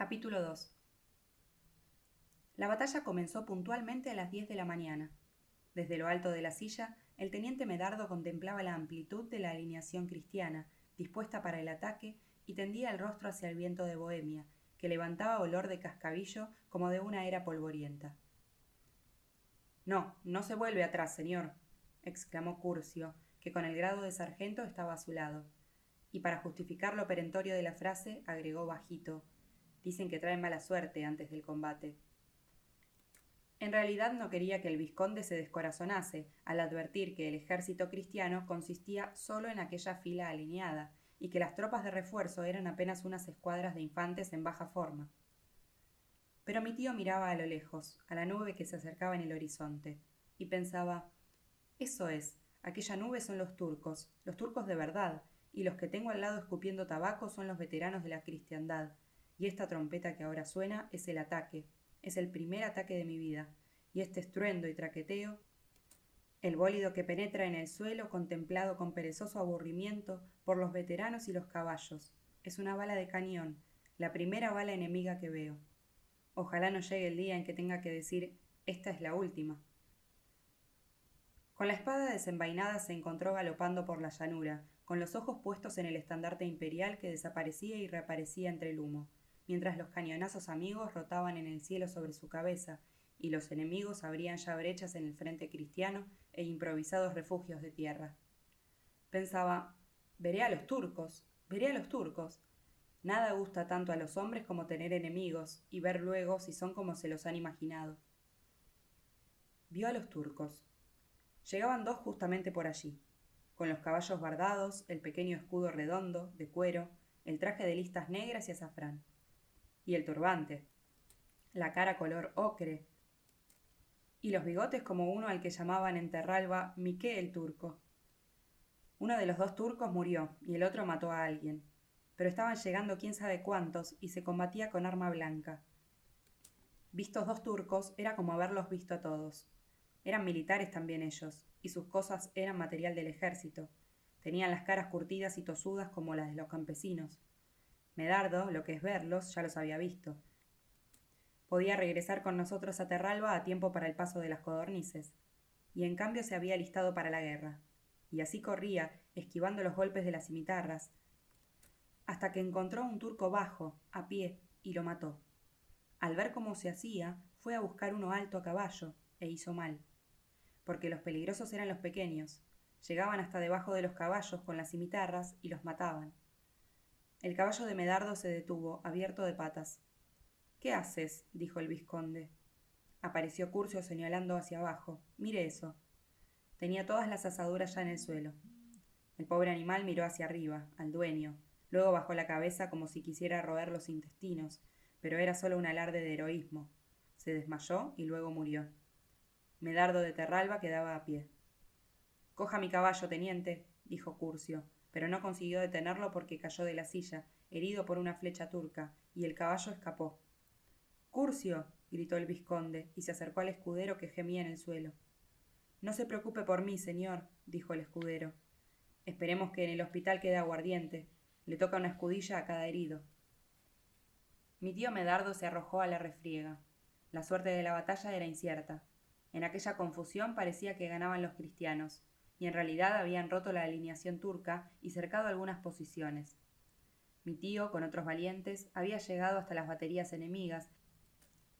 Capítulo 2 La batalla comenzó puntualmente a las diez de la mañana. Desde lo alto de la silla, el teniente Medardo contemplaba la amplitud de la alineación cristiana, dispuesta para el ataque, y tendía el rostro hacia el viento de Bohemia, que levantaba olor de cascabillo como de una era polvorienta. No, no se vuelve atrás, señor, exclamó Curcio, que con el grado de sargento estaba a su lado. Y para justificar lo perentorio de la frase, agregó bajito Dicen que traen mala suerte antes del combate. En realidad no quería que el vizconde se descorazonase al advertir que el ejército cristiano consistía solo en aquella fila alineada y que las tropas de refuerzo eran apenas unas escuadras de infantes en baja forma. Pero mi tío miraba a lo lejos, a la nube que se acercaba en el horizonte, y pensaba Eso es, aquella nube son los turcos, los turcos de verdad, y los que tengo al lado escupiendo tabaco son los veteranos de la cristiandad, y esta trompeta que ahora suena es el ataque, es el primer ataque de mi vida, y este estruendo y traqueteo, el bólido que penetra en el suelo contemplado con perezoso aburrimiento por los veteranos y los caballos, es una bala de cañón, la primera bala enemiga que veo. Ojalá no llegue el día en que tenga que decir esta es la última. Con la espada desenvainada se encontró galopando por la llanura, con los ojos puestos en el estandarte imperial que desaparecía y reaparecía entre el humo mientras los cañonazos amigos rotaban en el cielo sobre su cabeza y los enemigos abrían ya brechas en el frente cristiano e improvisados refugios de tierra. Pensaba, veré a los turcos, veré a los turcos. Nada gusta tanto a los hombres como tener enemigos y ver luego si son como se los han imaginado. Vio a los turcos. Llegaban dos justamente por allí, con los caballos bardados, el pequeño escudo redondo, de cuero, el traje de listas negras y azafrán y el turbante, la cara color ocre, y los bigotes como uno al que llamaban en Terralba Miqué el turco. Uno de los dos turcos murió y el otro mató a alguien, pero estaban llegando quién sabe cuántos y se combatía con arma blanca. Vistos dos turcos era como haberlos visto a todos. Eran militares también ellos, y sus cosas eran material del ejército. Tenían las caras curtidas y tosudas como las de los campesinos. Medardo, lo que es verlos, ya los había visto. Podía regresar con nosotros a Terralba a tiempo para el paso de las codornices, y en cambio se había listado para la guerra. Y así corría, esquivando los golpes de las cimitarras, hasta que encontró un turco bajo, a pie, y lo mató. Al ver cómo se hacía, fue a buscar uno alto a caballo, e hizo mal. Porque los peligrosos eran los pequeños. Llegaban hasta debajo de los caballos con las cimitarras y los mataban. El caballo de Medardo se detuvo, abierto de patas. ¿Qué haces? dijo el vizconde. Apareció Curcio señalando hacia abajo. Mire eso. Tenía todas las asaduras ya en el suelo. El pobre animal miró hacia arriba, al dueño. Luego bajó la cabeza como si quisiera roer los intestinos, pero era solo un alarde de heroísmo. Se desmayó y luego murió. Medardo de Terralba quedaba a pie. Coja mi caballo, teniente, dijo Curcio pero no consiguió detenerlo porque cayó de la silla, herido por una flecha turca, y el caballo escapó. Curcio. gritó el vizconde, y se acercó al escudero que gemía en el suelo. No se preocupe por mí, señor, dijo el escudero. Esperemos que en el hospital quede aguardiente. Le toca una escudilla a cada herido. Mi tío Medardo se arrojó a la refriega. La suerte de la batalla era incierta. En aquella confusión parecía que ganaban los cristianos, y en realidad habían roto la alineación turca y cercado algunas posiciones. Mi tío, con otros valientes, había llegado hasta las baterías enemigas,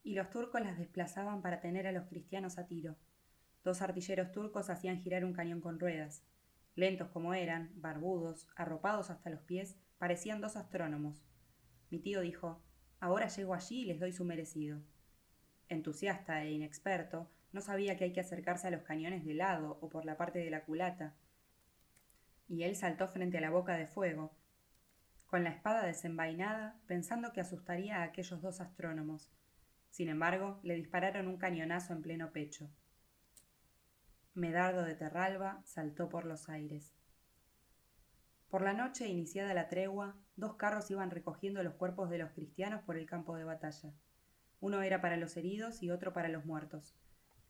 y los turcos las desplazaban para tener a los cristianos a tiro. Dos artilleros turcos hacían girar un cañón con ruedas. Lentos como eran, barbudos, arropados hasta los pies, parecían dos astrónomos. Mi tío dijo Ahora llego allí y les doy su merecido. Entusiasta e inexperto, no sabía que hay que acercarse a los cañones de lado o por la parte de la culata. Y él saltó frente a la boca de fuego, con la espada desenvainada, pensando que asustaría a aquellos dos astrónomos. Sin embargo, le dispararon un cañonazo en pleno pecho. Medardo de Terralba saltó por los aires. Por la noche, iniciada la tregua, dos carros iban recogiendo los cuerpos de los cristianos por el campo de batalla. Uno era para los heridos y otro para los muertos.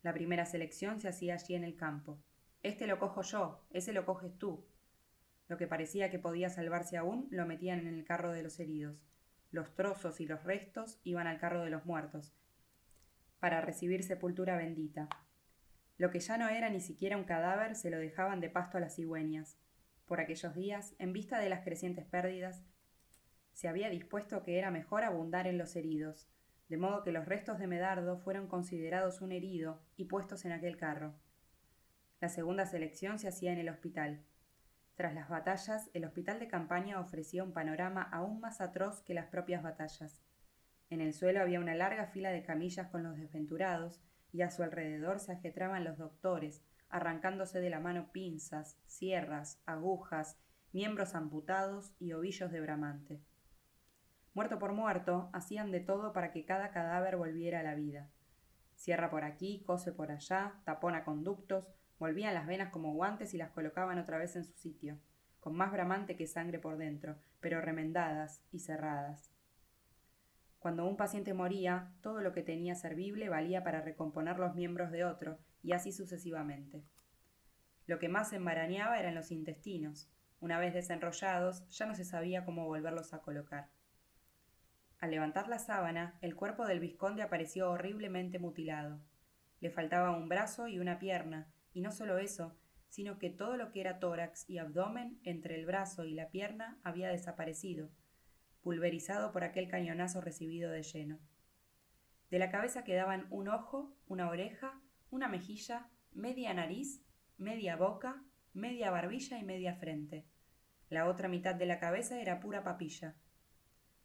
La primera selección se hacía allí en el campo. Este lo cojo yo, ese lo coges tú. Lo que parecía que podía salvarse aún lo metían en el carro de los heridos. Los trozos y los restos iban al carro de los muertos, para recibir sepultura bendita. Lo que ya no era ni siquiera un cadáver se lo dejaban de pasto a las cigüeñas. Por aquellos días, en vista de las crecientes pérdidas, se había dispuesto que era mejor abundar en los heridos, de modo que los restos de Medardo fueron considerados un herido y puestos en aquel carro. La segunda selección se hacía en el hospital. Tras las batallas, el hospital de campaña ofrecía un panorama aún más atroz que las propias batallas. En el suelo había una larga fila de camillas con los desventurados, y a su alrededor se ajetraban los doctores, arrancándose de la mano pinzas, sierras, agujas, miembros amputados y ovillos de bramante. Muerto por muerto, hacían de todo para que cada cadáver volviera a la vida. Cierra por aquí, cose por allá, tapona conductos, volvían las venas como guantes y las colocaban otra vez en su sitio, con más bramante que sangre por dentro, pero remendadas y cerradas. Cuando un paciente moría, todo lo que tenía servible valía para recomponer los miembros de otro, y así sucesivamente. Lo que más embarañaba eran los intestinos. Una vez desenrollados, ya no se sabía cómo volverlos a colocar. Al levantar la sábana, el cuerpo del vizconde apareció horriblemente mutilado. Le faltaba un brazo y una pierna, y no solo eso, sino que todo lo que era tórax y abdomen entre el brazo y la pierna había desaparecido, pulverizado por aquel cañonazo recibido de lleno. De la cabeza quedaban un ojo, una oreja, una mejilla, media nariz, media boca, media barbilla y media frente. La otra mitad de la cabeza era pura papilla.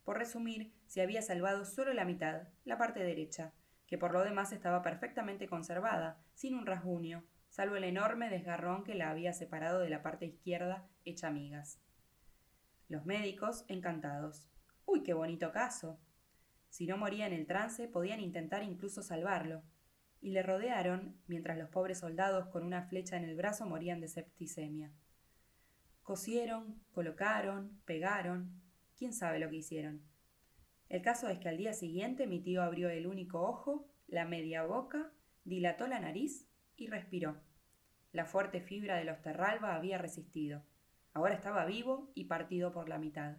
Por resumir, se había salvado solo la mitad, la parte derecha, que por lo demás estaba perfectamente conservada, sin un rasguño, salvo el enorme desgarrón que la había separado de la parte izquierda hecha migas. Los médicos, encantados. ¡Uy, qué bonito caso! Si no moría en el trance, podían intentar incluso salvarlo. Y le rodearon, mientras los pobres soldados con una flecha en el brazo morían de septicemia. Cosieron, colocaron, pegaron, quién sabe lo que hicieron. El caso es que al día siguiente mi tío abrió el único ojo, la media boca, dilató la nariz y respiró. La fuerte fibra de los Terralba había resistido. Ahora estaba vivo y partido por la mitad.